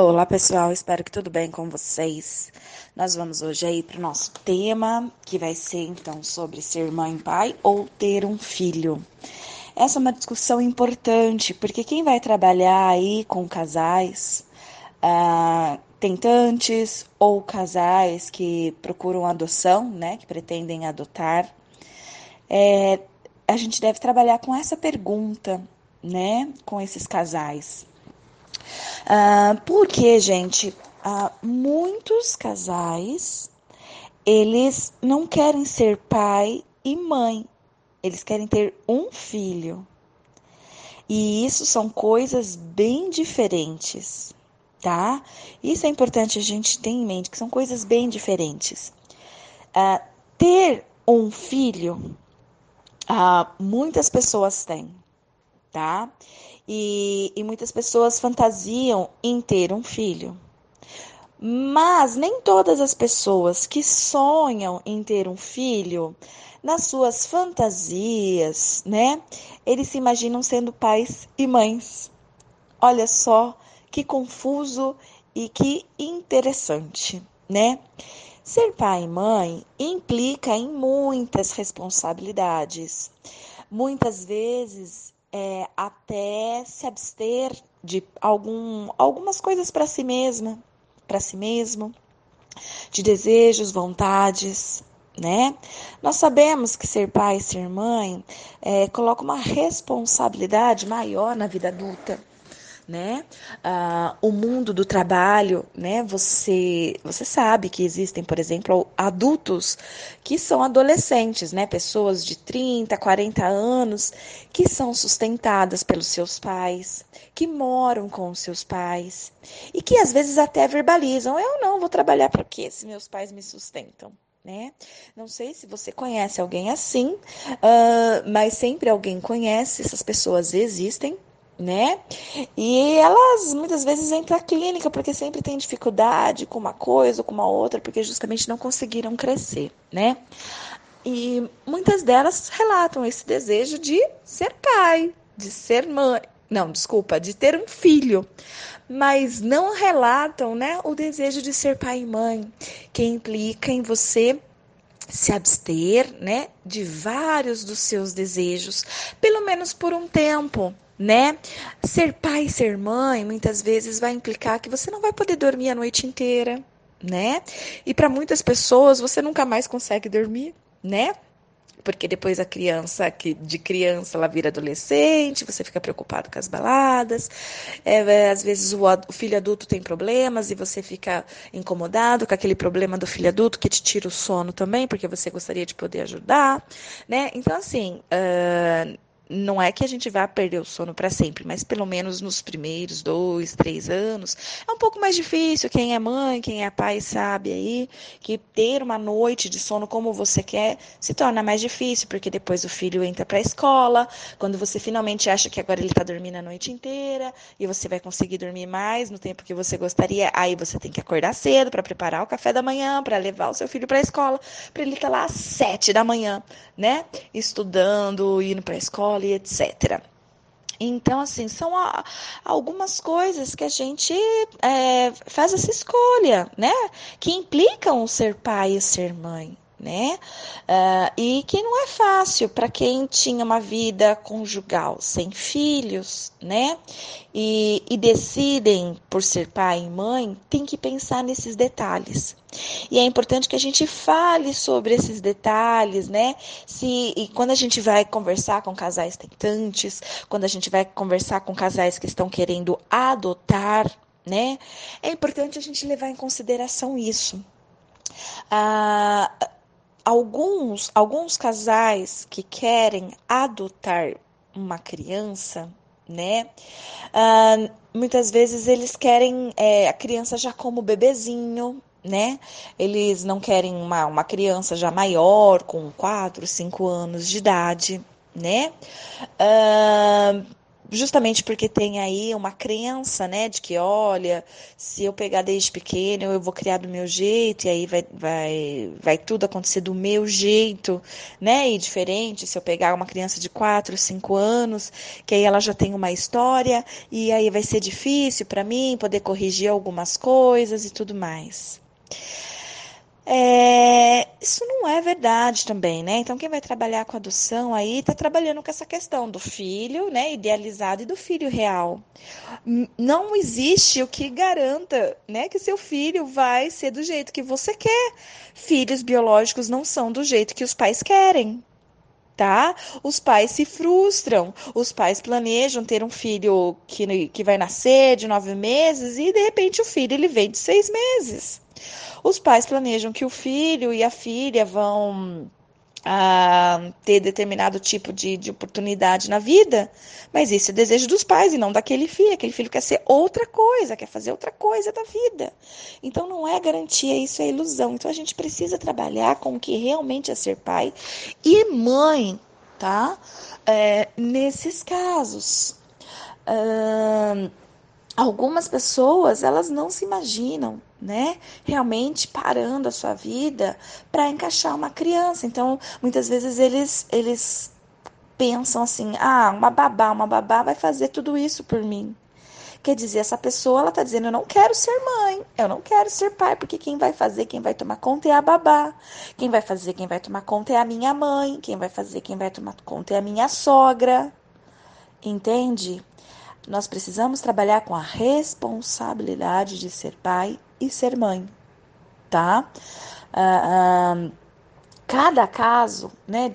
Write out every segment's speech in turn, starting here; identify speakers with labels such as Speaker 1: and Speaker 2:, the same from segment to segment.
Speaker 1: Olá pessoal, espero que tudo bem com vocês. Nós vamos hoje aí para o nosso tema, que vai ser então sobre ser mãe e pai ou ter um filho. Essa é uma discussão importante, porque quem vai trabalhar aí com casais, ah, tentantes ou casais que procuram adoção, né, que pretendem adotar, é, a gente deve trabalhar com essa pergunta, né, com esses casais. Uh, porque, gente, uh, muitos casais eles não querem ser pai e mãe, eles querem ter um filho. E isso são coisas bem diferentes, tá? Isso é importante a gente ter em mente que são coisas bem diferentes. Uh, ter um filho, muitas pessoas têm, tá? E, e muitas pessoas fantasiam em ter um filho. Mas nem todas as pessoas que sonham em ter um filho, nas suas fantasias, né? Eles se imaginam sendo pais e mães. Olha só que confuso e que interessante, né? Ser pai e mãe implica em muitas responsabilidades. Muitas vezes é, até se abster de algum, algumas coisas para si mesma, para si mesmo, de desejos, vontades, né? Nós sabemos que ser pai ser mãe é, coloca uma responsabilidade maior na vida adulta né? Ah, o mundo do trabalho, né? Você, você sabe que existem, por exemplo, adultos que são adolescentes, né? Pessoas de 30, 40 anos que são sustentadas pelos seus pais, que moram com os seus pais e que às vezes até verbalizam: eu não vou trabalhar para quê se meus pais me sustentam. Né? Não sei se você conhece alguém assim, uh, mas sempre alguém conhece, essas pessoas existem, né? E elas muitas vezes para a clínica porque sempre tem dificuldade com uma coisa ou com uma outra, porque justamente não conseguiram crescer, né? E muitas delas relatam esse desejo de ser pai, de ser mãe, não, desculpa, de ter um filho, mas não relatam, né, o desejo de ser pai e mãe, que implica em você se abster, né, de vários dos seus desejos, pelo menos por um tempo, né? Ser pai e ser mãe muitas vezes vai implicar que você não vai poder dormir a noite inteira, né? E para muitas pessoas você nunca mais consegue dormir, né? Porque depois a criança, que de criança ela vira adolescente, você fica preocupado com as baladas. É, é, às vezes o, o, filho adulto tem problemas e você fica incomodado com aquele problema do filho adulto que te tira o sono também, porque você gostaria de poder ajudar, né? Então, assim, uh, não é que a gente vá perder o sono para sempre, mas pelo menos nos primeiros dois, três anos, é um pouco mais difícil. Quem é mãe, quem é pai sabe aí que ter uma noite de sono como você quer se torna mais difícil, porque depois o filho entra para a escola, quando você finalmente acha que agora ele está dormindo a noite inteira e você vai conseguir dormir mais no tempo que você gostaria, aí você tem que acordar cedo para preparar o café da manhã, para levar o seu filho para a escola, para ele estar tá lá às sete da manhã, né? Estudando, indo para a escola escola e etc. Então, assim, são a, algumas coisas que a gente é, faz essa escolha, né? Que implicam ser pai e ser mãe né? Uh, e que não é fácil para quem tinha uma vida conjugal sem filhos, né? E, e, decidem por ser pai e mãe, tem que pensar nesses detalhes. E é importante que a gente fale sobre esses detalhes, né? Se, e quando a gente vai conversar com casais tentantes, quando a gente vai conversar com casais que estão querendo adotar, né? É importante a gente levar em consideração isso. Ah, alguns, alguns casais que querem adotar uma criança, né? Uh, muitas vezes eles querem é, a criança já como bebezinho, né? Eles não querem uma, uma criança já maior, com 4, 5 anos de idade, né? Uh, justamente porque tem aí uma crença, né, de que, olha, se eu pegar desde pequeno, eu vou criar do meu jeito, e aí vai, vai, vai tudo acontecer do meu jeito, né, e diferente, se eu pegar uma criança de 4, 5 anos, que aí ela já tem uma história, e aí vai ser difícil para mim poder corrigir algumas coisas e tudo mais. É, isso não é verdade também, né? Então, quem vai trabalhar com adoção aí está trabalhando com essa questão do filho, né, idealizado e do filho real. Não existe o que garanta, né, que seu filho vai ser do jeito que você quer. Filhos biológicos não são do jeito que os pais querem. Tá? Os pais se frustram, os pais planejam ter um filho que, que vai nascer de nove meses e de repente o filho ele vem de seis meses. Os pais planejam que o filho e a filha vão ah, ter determinado tipo de, de oportunidade na vida, mas isso é desejo dos pais e não daquele filho. Aquele filho quer ser outra coisa, quer fazer outra coisa da vida. Então não é garantia, isso é ilusão. Então a gente precisa trabalhar com o que realmente é ser pai e mãe, tá? É, nesses casos. Ah, algumas pessoas elas não se imaginam né? Realmente parando a sua vida para encaixar uma criança. Então, muitas vezes eles eles pensam assim: "Ah, uma babá, uma babá vai fazer tudo isso por mim". Quer dizer, essa pessoa ela tá dizendo: "Eu não quero ser mãe, eu não quero ser pai, porque quem vai fazer, quem vai tomar conta é a babá. Quem vai fazer, quem vai tomar conta é a minha mãe, quem vai fazer, quem vai tomar conta é a minha sogra". Entende? Nós precisamos trabalhar com a responsabilidade de ser pai e ser mãe, tá? Ah, ah, cada caso, né,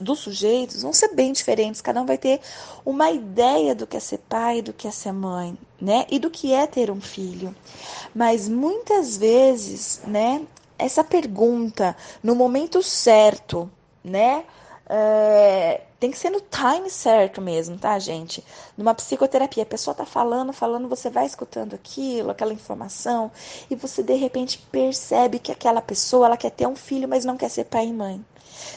Speaker 1: dos sujeitos vão ser bem diferentes, cada um vai ter uma ideia do que é ser pai, do que é ser mãe, né? E do que é ter um filho. Mas muitas vezes, né, essa pergunta no momento certo, né? É, tem que ser no time certo mesmo, tá, gente? Numa psicoterapia, a pessoa tá falando, falando, você vai escutando aquilo, aquela informação, e você de repente percebe que aquela pessoa, ela quer ter um filho, mas não quer ser pai e mãe.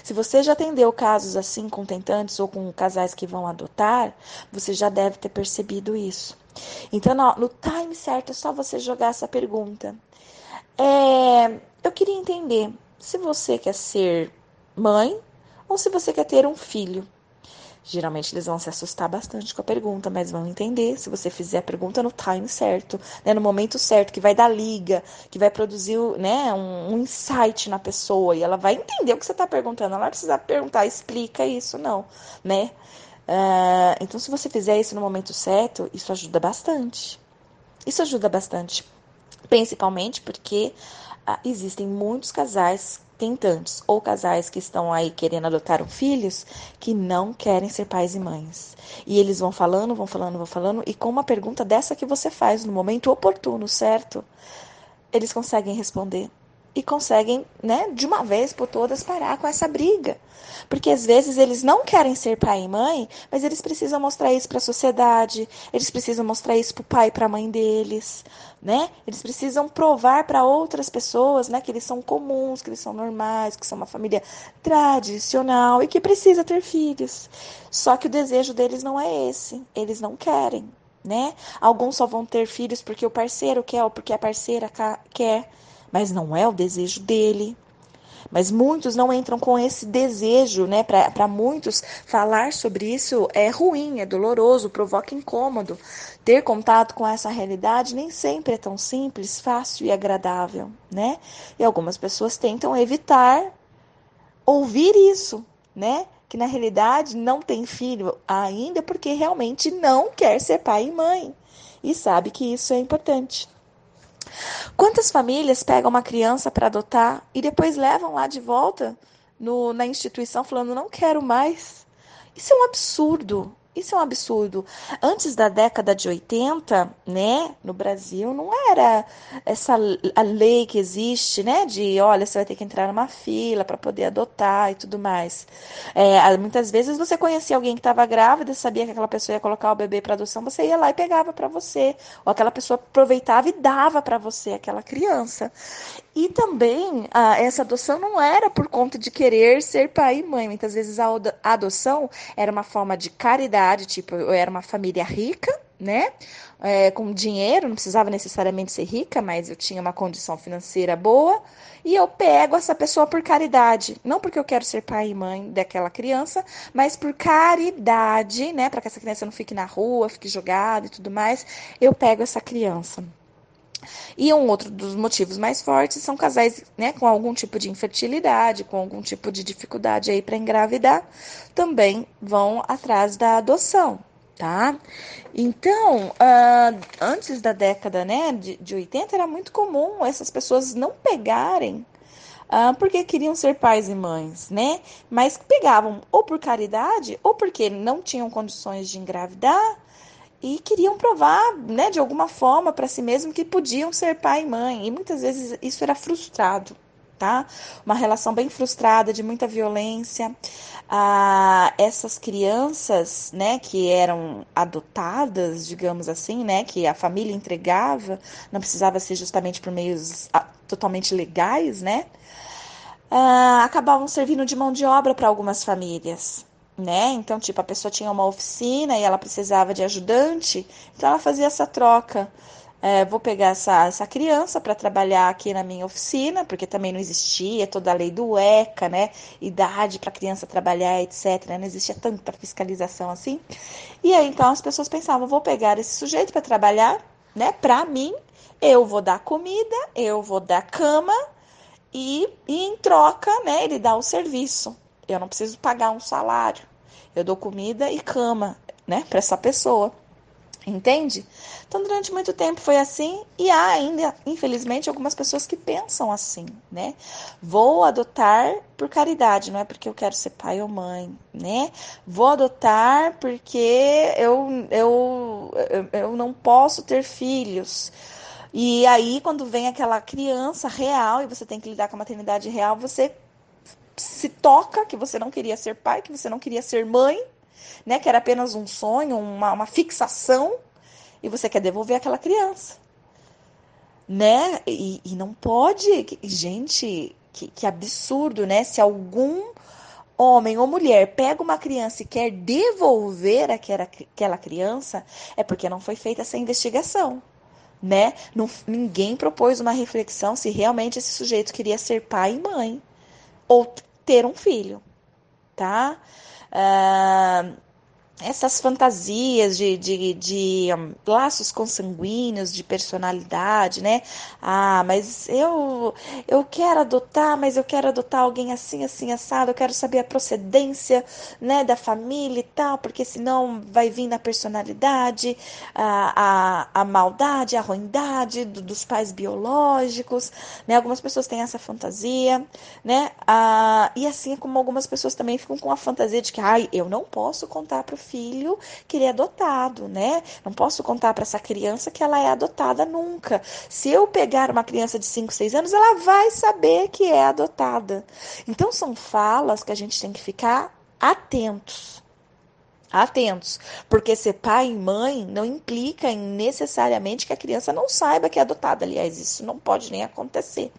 Speaker 1: Se você já atendeu casos assim com tentantes ou com casais que vão adotar, você já deve ter percebido isso. Então, no, time certo, é só você jogar essa pergunta. É, eu queria entender se você quer ser mãe ou se você quer ter um filho. Geralmente eles vão se assustar bastante com a pergunta, mas vão entender se você fizer a pergunta no time certo, né, no momento certo, que vai dar liga, que vai produzir né, um, um insight na pessoa e ela vai entender o que você está perguntando. Ela precisa perguntar, explica isso, não, né? Uh, então, se você fizer isso no momento certo, isso ajuda bastante. Isso ajuda bastante, principalmente porque uh, existem muitos casais tentantes ou casais que estão aí querendo adotar um filhos que não querem ser pais e mães. E eles vão falando, vão falando, vão falando, e com uma pergunta dessa que você faz no momento oportuno, certo? Eles conseguem responder e conseguem, né, de uma vez por todas parar com essa briga. Porque às vezes eles não querem ser pai e mãe, mas eles precisam mostrar isso para a sociedade, eles precisam mostrar isso para o pai e para a mãe deles, né? Eles precisam provar para outras pessoas, né, que eles são comuns, que eles são normais, que são uma família tradicional e que precisa ter filhos. Só que o desejo deles não é esse, eles não querem, né? Alguns só vão ter filhos porque o parceiro quer ou porque a parceira quer mas não é o desejo dele. Mas muitos não entram com esse desejo, né? Para muitos, falar sobre isso é ruim, é doloroso, provoca incômodo. Ter contato com essa realidade nem sempre é tão simples, fácil e agradável, né? E algumas pessoas tentam evitar ouvir isso, né? Que na realidade não tem filho ainda porque realmente não quer ser pai e mãe e sabe que isso é importante. Quantas famílias pegam uma criança para adotar e depois levam lá de volta no, na instituição falando não quero mais? Isso é um absurdo. Isso é um absurdo. Antes da década de 80, né, no Brasil, não era essa a lei que existe, né, de olha, você vai ter que entrar numa fila para poder adotar e tudo mais. É, muitas vezes você conhecia alguém que estava grávida, sabia que aquela pessoa ia colocar o bebê para adoção, você ia lá e pegava para você, ou aquela pessoa aproveitava e dava para você aquela criança. E também a, essa adoção não era por conta de querer ser pai e mãe. Muitas vezes a adoção era uma forma de caridade caridade, tipo, eu era uma família rica, né? É, com dinheiro, não precisava necessariamente ser rica, mas eu tinha uma condição financeira boa, e eu pego essa pessoa por caridade, não porque eu quero ser pai e mãe daquela criança, mas por caridade, né, para que essa criança não fique na rua, fique jogada e tudo mais, eu pego essa criança. E um outro dos motivos mais fortes são casais né, com algum tipo de infertilidade, com algum tipo de dificuldade aí para engravidar, também vão atrás da adoção, tá? Então, uh, antes da década né, de, de 80, era muito comum essas pessoas não pegarem uh, porque queriam ser pais e mães, né? Mas pegavam ou por caridade ou porque não tinham condições de engravidar e queriam provar, né, de alguma forma para si mesmo que podiam ser pai e mãe. E muitas vezes isso era frustrado, tá? Uma relação bem frustrada, de muita violência. Ah, essas crianças, né, que eram adotadas, digamos assim, né, que a família entregava, não precisava ser justamente por meios ah, totalmente legais, né? Ah, acabavam servindo de mão de obra para algumas famílias né? Então, tipo, a pessoa tinha uma oficina e ela precisava de ajudante, então ela fazia essa troca. É, vou pegar essa, essa criança para trabalhar aqui na minha oficina, porque também não existia toda a lei do ECA, né? Idade para criança trabalhar, etc. Não existia tanta fiscalização assim. E aí, então, as pessoas pensavam: vou pegar esse sujeito para trabalhar, né? Para mim, eu vou dar comida, eu vou dar cama e, e em troca, né? Ele dá o serviço. Eu não preciso pagar um salário. Eu dou comida e cama, né, para essa pessoa. Entende? Então, durante muito tempo foi assim, e há ainda, infelizmente, algumas pessoas que pensam assim, né? Vou adotar por caridade, não é porque eu quero ser pai ou mãe, né? Vou adotar porque eu, eu, eu, não posso ter filhos. E aí, quando vem aquela criança real e você tem que lidar com a maternidade real, você se toca que você não queria ser pai, que você não queria ser mãe, né? Que era apenas um sonho, uma, uma fixação, e você quer devolver aquela criança, né? E, e não pode, gente, que, que absurdo, né? Se algum homem ou mulher pega uma criança e quer devolver aquela, aquela criança, é porque não foi feita essa investigação. Né? Não, ninguém propôs uma reflexão se realmente esse sujeito queria ser pai e mãe ou ter um filho, tá? Uh, essas fantasias de, de, de um, laços consanguíneos, de personalidade, né? Ah, mas eu eu quero adotar, mas eu quero adotar alguém assim, assim, assado, eu quero saber a procedência, né, da família e tal, porque senão vai vir na personalidade a, a, a maldade, a ruindade do, dos pais biológicos, né? Algumas pessoas têm essa fantasia, né? Ah, e assim como algumas pessoas também ficam com a fantasia de que, ai, eu não posso contar para o filho que ele é adotado, né? Não posso contar para essa criança que ela é adotada nunca. Se eu pegar uma criança de 5, 6 anos, ela vai saber que é adotada. Então são falas que a gente tem que ficar atentos. Atentos, porque ser pai e mãe não implica necessariamente que a criança não saiba que é adotada. Aliás, isso não pode nem acontecer.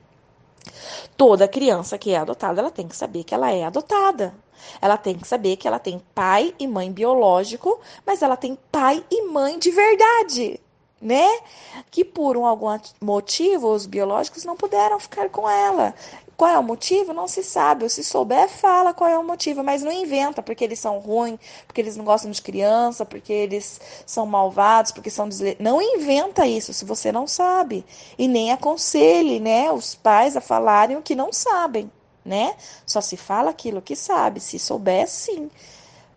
Speaker 1: Toda criança que é adotada, ela tem que saber que ela é adotada. Ela tem que saber que ela tem pai e mãe biológico, mas ela tem pai e mãe de verdade, né? Que por um, algum motivo os biológicos não puderam ficar com ela. Qual é o motivo? Não se sabe. Ou se souber, fala qual é o motivo, mas não inventa porque eles são ruins, porque eles não gostam de criança, porque eles são malvados, porque são desle... Não inventa isso se você não sabe. E nem aconselhe, né, os pais a falarem o que não sabem né? Só se fala aquilo que sabe, se souber, sim.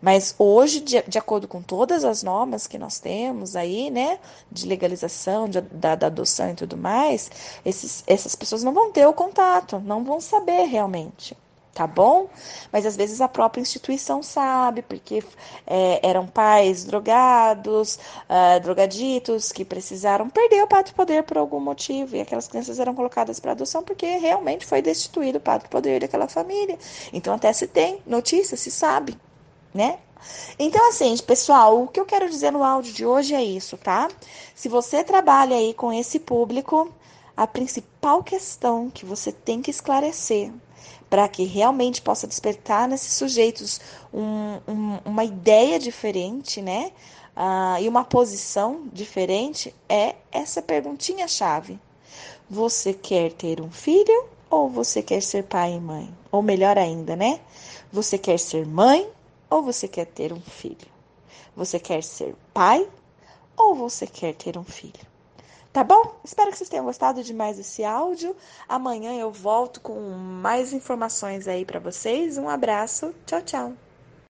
Speaker 1: Mas hoje, de, de acordo com todas as normas que nós temos aí, né, de legalização, de, da, da, adoção e tudo mais, esses, essas pessoas não vão ter o contato, não vão saber realmente tá bom? Mas às vezes a própria instituição sabe, porque é, eram pais drogados, uh, drogaditos, que precisaram perder o pátrio poder por algum motivo, e aquelas crianças eram colocadas para adoção porque realmente foi destituído o pátrio poder daquela família. Então até se tem notícia, se sabe, né? Então, assim, pessoal, o que eu quero dizer no áudio de hoje é isso, tá? Se você trabalha aí com esse público, a principal questão que você tem que esclarecer para que realmente possa despertar nesses sujeitos um, um, uma ideia diferente, né? Uh, e uma posição diferente, é essa perguntinha-chave. Você quer ter um filho ou você quer ser pai e mãe? Ou melhor ainda, né? Você quer ser mãe ou você quer ter um filho? Você quer ser pai ou você quer ter um filho? Tá bom? Espero que vocês tenham gostado de mais esse áudio. Amanhã eu volto com mais informações aí para vocês. Um abraço. Tchau, tchau.